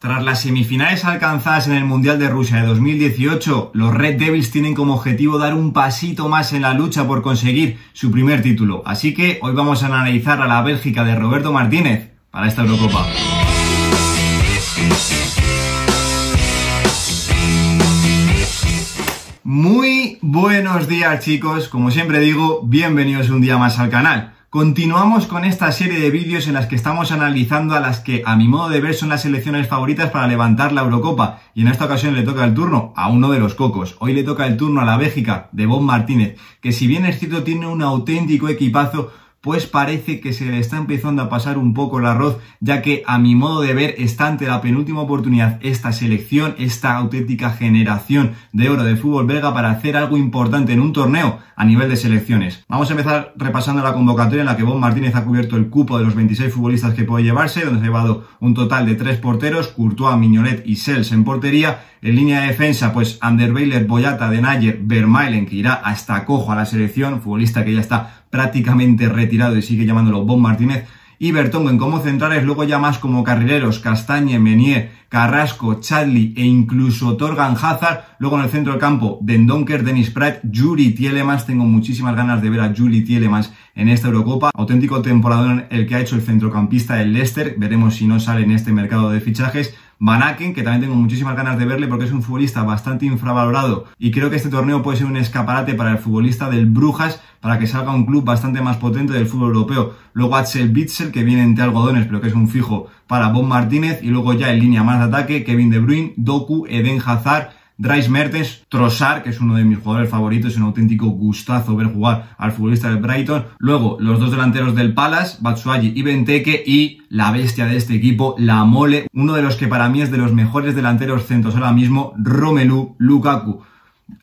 Tras las semifinales alcanzadas en el Mundial de Rusia de 2018, los Red Devils tienen como objetivo dar un pasito más en la lucha por conseguir su primer título. Así que hoy vamos a analizar a la Bélgica de Roberto Martínez para esta Eurocopa. Muy buenos días chicos, como siempre digo, bienvenidos un día más al canal. Continuamos con esta serie de vídeos en las que estamos analizando a las que, a mi modo de ver, son las selecciones favoritas para levantar la Eurocopa. Y en esta ocasión le toca el turno a uno de los cocos. Hoy le toca el turno a la Bélgica de Bob Martínez, que si bien es cierto tiene un auténtico equipazo, pues parece que se le está empezando a pasar un poco el arroz, ya que a mi modo de ver está ante la penúltima oportunidad esta selección, esta auténtica generación de oro de fútbol belga para hacer algo importante en un torneo a nivel de selecciones. Vamos a empezar repasando la convocatoria en la que Bob Martínez ha cubierto el cupo de los 26 futbolistas que puede llevarse, donde se ha llevado un total de tres porteros, Courtois, Mignolet y Sels en portería. En línea de defensa, pues Anderweiler, Boyata, Denayer, Vermaelen, que irá hasta cojo a la selección, futbolista que ya está prácticamente retirado y sigue llamándolo Bob Martínez. Y Bertongen como centrales, luego ya más como carrileros, Castañe, Menier, Carrasco, Chadley e incluso Torgan Hazard. Luego en el centro del campo, Dendonker, Dennis Pratt, Juri Tielemans. Tengo muchísimas ganas de ver a Juri Tielemans en esta Eurocopa. Auténtico temporada el que ha hecho el centrocampista del Leicester. Veremos si no sale en este mercado de fichajes. Van Aken, que también tengo muchísimas ganas de verle porque es un futbolista bastante infravalorado y creo que este torneo puede ser un escaparate para el futbolista del Brujas para que salga un club bastante más potente del fútbol europeo. Luego Axel Bitzel, que viene entre algodones pero que es un fijo para Bob Martínez y luego ya en línea más de ataque Kevin De Bruyne, Doku, Eden Hazard, Dries Mertens, Trossard, que es uno de mis jugadores favoritos, es un auténtico gustazo ver jugar al futbolista del Brighton. Luego, los dos delanteros del Palace, Batsuagi y Benteke, y la bestia de este equipo, la Mole, uno de los que para mí es de los mejores delanteros centros ahora mismo, Romelu Lukaku.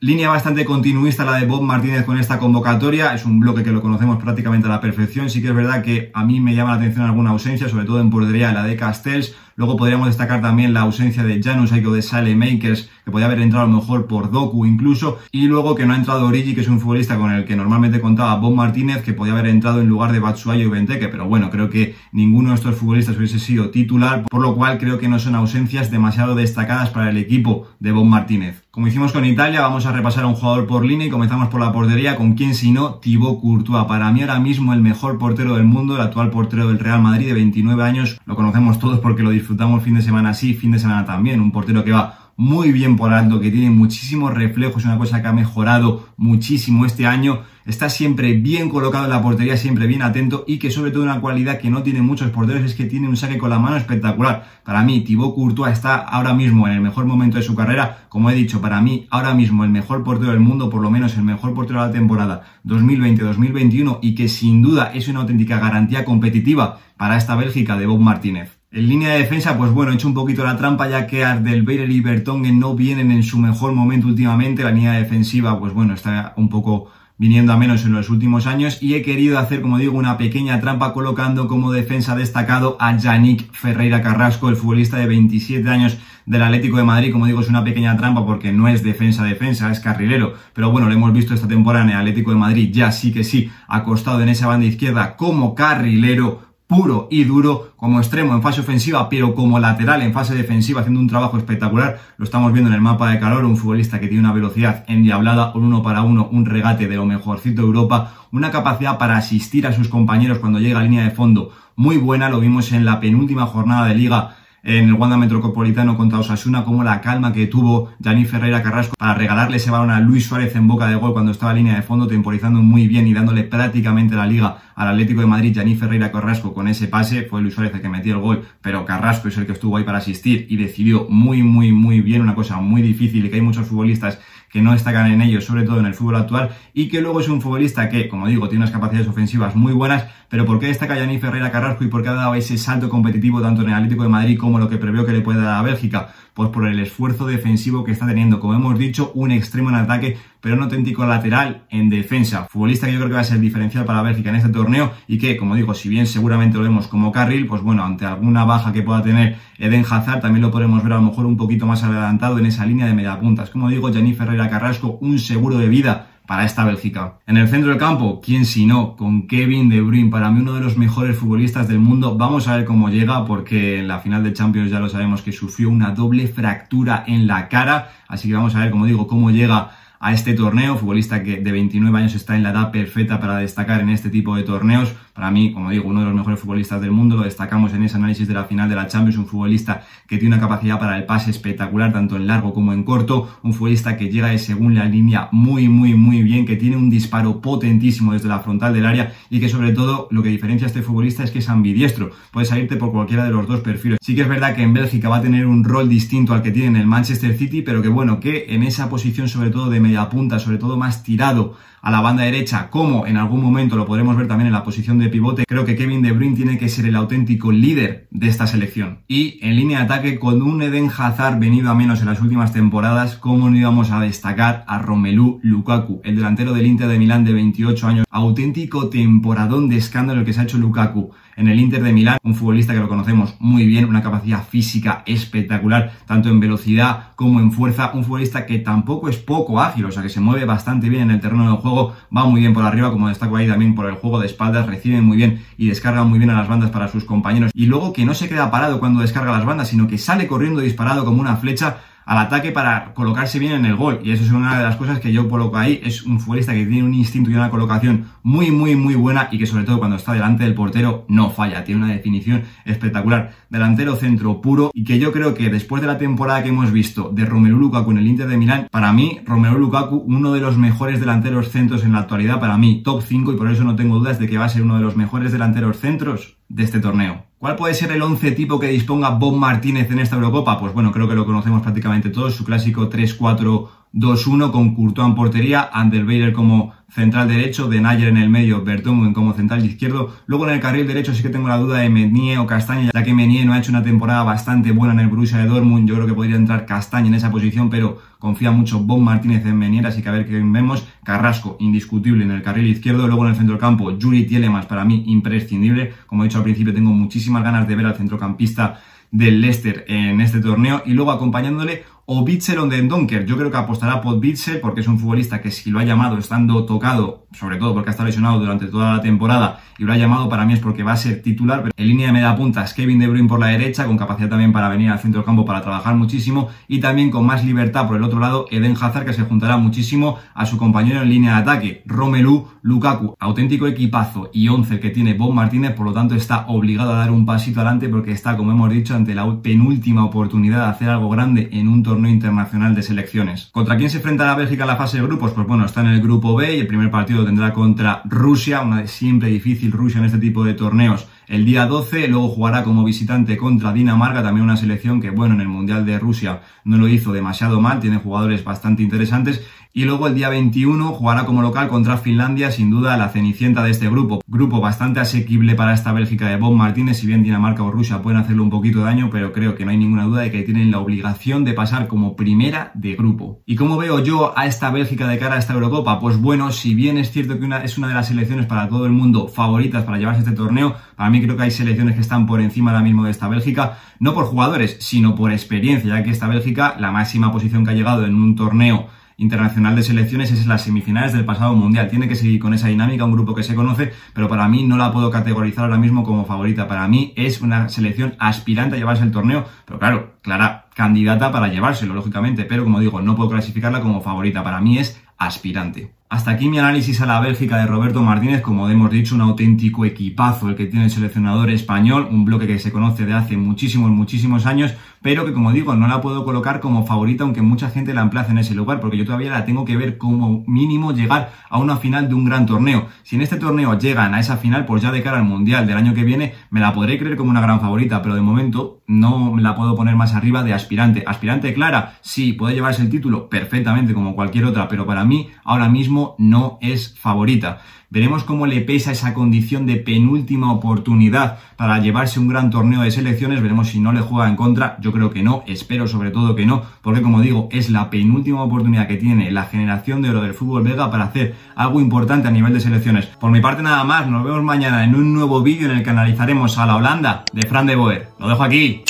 Línea bastante continuista la de Bob Martínez con esta convocatoria. Es un bloque que lo conocemos prácticamente a la perfección. Sí que es verdad que a mí me llama la atención alguna ausencia, sobre todo en portería la de Castells. Luego podríamos destacar también la ausencia de Janus o de Sale Makers, que podía haber entrado mejor por Doku incluso. Y luego que no ha entrado Origi, que es un futbolista con el que normalmente contaba Bob Martínez, que podía haber entrado en lugar de Batsuayo y Benteke. Pero bueno, creo que ninguno de estos futbolistas hubiese sido titular, por lo cual creo que no son ausencias demasiado destacadas para el equipo de Bob Martínez. Como hicimos con Italia, vamos a repasar a un jugador por línea y comenzamos por la portería, con quien si no, Thibaut Courtois. Para mí ahora mismo el mejor portero del mundo, el actual portero del Real Madrid de 29 años, lo conocemos todos porque lo disfrutamos fin de semana sí, fin de semana también. Un portero que va muy bien por alto, que tiene muchísimos reflejos, una cosa que ha mejorado muchísimo este año, está siempre bien colocado en la portería, siempre bien atento y que sobre todo una cualidad que no tienen muchos porteros es que tiene un saque con la mano espectacular. Para mí, Thibaut Courtois está ahora mismo en el mejor momento de su carrera, como he dicho, para mí ahora mismo el mejor portero del mundo, por lo menos el mejor portero de la temporada 2020-2021 y que sin duda es una auténtica garantía competitiva para esta Bélgica de Bob Martínez. En línea de defensa, pues bueno, he hecho un poquito la trampa ya que Ardelbeirer y Bertongen no vienen en su mejor momento últimamente. La línea defensiva, pues bueno, está un poco viniendo a menos en los últimos años y he querido hacer, como digo, una pequeña trampa colocando como defensa destacado a Yannick Ferreira Carrasco, el futbolista de 27 años del Atlético de Madrid. Como digo, es una pequeña trampa porque no es defensa-defensa, es carrilero. Pero bueno, lo hemos visto esta temporada en el Atlético de Madrid, ya sí que sí, acostado en esa banda izquierda como carrilero puro y duro como extremo en fase ofensiva, pero como lateral en fase defensiva, haciendo un trabajo espectacular. Lo estamos viendo en el mapa de calor, un futbolista que tiene una velocidad endiablada, un uno para uno, un regate de lo mejorcito de Europa, una capacidad para asistir a sus compañeros cuando llega a línea de fondo muy buena, lo vimos en la penúltima jornada de liga en el Wanda Metropolitano contra Osasuna, como la calma que tuvo Jani Ferreira Carrasco para regalarle ese balón a Luis Suárez en boca de gol cuando estaba en línea de fondo, temporizando muy bien y dándole prácticamente la liga al Atlético de Madrid, Jani Ferreira Carrasco con ese pase, fue Luis Suárez el que metió el gol, pero Carrasco es el que estuvo ahí para asistir y decidió muy, muy, muy bien, una cosa muy difícil y que hay muchos futbolistas que no destacan en ello, sobre todo en el fútbol actual, y que luego es un futbolista que, como digo, tiene unas capacidades ofensivas muy buenas, pero ¿por qué destaca Yanni Ferreira Carrasco y por qué ha dado ese salto competitivo tanto en el Atlético de Madrid como lo que previó que le puede dar a Bélgica? Pues por el esfuerzo defensivo que está teniendo, como hemos dicho, un extremo en ataque, pero un auténtico lateral en defensa. Futbolista que yo creo que va a ser diferencial para Bélgica en este torneo y que, como digo, si bien seguramente lo vemos como carril, pues bueno, ante alguna baja que pueda tener Eden Hazard, también lo podemos ver a lo mejor un poquito más adelantado en esa línea de mediapuntas. Como digo, Yanni Ferreira Carrasco, un seguro de vida para esta Bélgica. En el centro del campo, quién si no, con Kevin De Bruyne, para mí uno de los mejores futbolistas del mundo. Vamos a ver cómo llega, porque en la final de Champions ya lo sabemos que sufrió una doble fractura en la cara, así que vamos a ver, como digo, cómo llega a este torneo, futbolista que de 29 años está en la edad perfecta para destacar en este tipo de torneos. Para mí, como digo, uno de los mejores futbolistas del mundo, lo destacamos en ese análisis de la final de la Champions, un futbolista que tiene una capacidad para el pase espectacular, tanto en largo como en corto, un futbolista que llega según la línea muy, muy, muy bien, que tiene un disparo potentísimo desde la frontal del área y que sobre todo lo que diferencia a este futbolista es que es ambidiestro, puede salirte por cualquiera de los dos perfiles. Sí que es verdad que en Bélgica va a tener un rol distinto al que tiene en el Manchester City, pero que bueno, que en esa posición sobre todo de media punta, sobre todo más tirado a la banda derecha, como en algún momento lo podremos ver también en la posición de pivote, creo que Kevin De Bruyne tiene que ser el auténtico líder de esta selección. Y en línea de ataque, con un Eden Hazard venido a menos en las últimas temporadas, ¿cómo no íbamos a destacar a Romelu Lukaku, el delantero del Inter de Milán de 28 años? Auténtico temporadón de escándalo que se ha hecho Lukaku en el Inter de Milán, un futbolista que lo conocemos muy bien, una capacidad física espectacular, tanto en velocidad como en fuerza, un futbolista que tampoco es poco ágil, o sea que se mueve bastante bien en el terreno del juego, va muy bien por arriba, como destaco ahí también por el juego de espaldas, recibe muy bien y descarga muy bien a las bandas para sus compañeros, y luego que no se queda parado cuando descarga las bandas, sino que sale corriendo disparado como una flecha, al ataque para colocarse bien en el gol. Y eso es una de las cosas que yo coloco ahí. Es un futbolista que tiene un instinto y una colocación muy, muy, muy buena y que sobre todo cuando está delante del portero no falla. Tiene una definición espectacular. Delantero centro puro y que yo creo que después de la temporada que hemos visto de Romelu Lukaku en el Inter de Milán, para mí Romelu Lukaku uno de los mejores delanteros centros en la actualidad, para mí top 5 y por eso no tengo dudas de que va a ser uno de los mejores delanteros centros de este torneo. ¿Cuál puede ser el 11 tipo que disponga Bob Martínez en esta Eurocopa? Pues bueno, creo que lo conocemos prácticamente todos, su clásico 3-4-2-1 con Courtois en portería, Anderweiler como central derecho, De Nayer en el medio, Bertongen como central izquierdo. Luego en el carril derecho sí que tengo la duda de Menier o Castaña, ya que Menier no ha hecho una temporada bastante buena en el Borussia de Dortmund. Yo creo que podría entrar Castaña en esa posición, pero confía mucho Bob Martínez en Menier, así que a ver qué vemos. Carrasco, indiscutible en el carril izquierdo. Luego en el centro del campo, Yuri Tielemans, para mí imprescindible. Como he dicho al principio, tengo muchísimas ganas de ver al centrocampista del Leicester en este torneo y luego acompañándole o Bitzel o Donker. Yo creo que apostará por Bitzel porque es un futbolista que si lo ha llamado estando tocado, sobre todo porque ha estado lesionado durante toda la temporada y lo ha llamado para mí es porque va a ser titular. En línea de media punta es Kevin De Bruyne por la derecha, con capacidad también para venir al centro del campo para trabajar muchísimo y también con más libertad por el otro lado Eden Hazard que se juntará muchísimo a su compañero en línea de ataque, Romelu Lukaku. Auténtico equipazo y 11 que tiene Bob Martínez, por lo tanto está obligado a dar un pasito adelante porque está, como hemos dicho, ante la penúltima oportunidad de hacer algo grande en un torneo torneo internacional de selecciones. ¿Contra quién se enfrenta la Bélgica en la fase de grupos? Pues bueno, está en el grupo B y el primer partido tendrá contra Rusia, una siempre difícil Rusia en este tipo de torneos el día 12, luego jugará como visitante contra Dinamarca, también una selección que, bueno, en el Mundial de Rusia no lo hizo demasiado mal, tiene jugadores bastante interesantes. Y luego el día 21 jugará como local contra Finlandia, sin duda la cenicienta de este grupo. Grupo bastante asequible para esta Bélgica de Bob Martínez, si bien Dinamarca o Rusia pueden hacerle un poquito de daño, pero creo que no hay ninguna duda de que tienen la obligación de pasar como primera de grupo. ¿Y cómo veo yo a esta Bélgica de cara a esta Eurocopa? Pues bueno, si bien es cierto que es una de las selecciones para todo el mundo favoritas para llevarse este torneo, para mí creo que hay selecciones que están por encima ahora mismo de esta Bélgica, no por jugadores, sino por experiencia, ya que esta Bélgica, la máxima posición que ha llegado en un torneo internacional de selecciones es las semifinales del pasado mundial. Tiene que seguir con esa dinámica, un grupo que se conoce, pero para mí no la puedo categorizar ahora mismo como favorita. Para mí es una selección aspirante a llevarse el torneo, pero claro, clara candidata para llevárselo, lógicamente, pero como digo, no puedo clasificarla como favorita. Para mí es aspirante. Hasta aquí mi análisis a la Bélgica de Roberto Martínez, como hemos dicho, un auténtico equipazo el que tiene el seleccionador español, un bloque que se conoce de hace muchísimos, muchísimos años, pero que como digo, no la puedo colocar como favorita, aunque mucha gente la emplace en ese lugar, porque yo todavía la tengo que ver como mínimo llegar a una final de un gran torneo. Si en este torneo llegan a esa final, pues ya de cara al Mundial del año que viene, me la podré creer como una gran favorita, pero de momento no la puedo poner más arriba de aspirante. Aspirante clara, sí, puede llevarse el título perfectamente como cualquier otra, pero para mí ahora mismo no es favorita. Veremos cómo le pesa esa condición de penúltima oportunidad para llevarse un gran torneo de selecciones. Veremos si no le juega en contra. Yo creo que no, espero sobre todo que no, porque como digo, es la penúltima oportunidad que tiene la generación de oro del fútbol belga para hacer algo importante a nivel de selecciones. Por mi parte nada más, nos vemos mañana en un nuevo vídeo en el que analizaremos a la Holanda de Fran de Boer. Lo dejo aquí.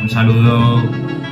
Un saludo.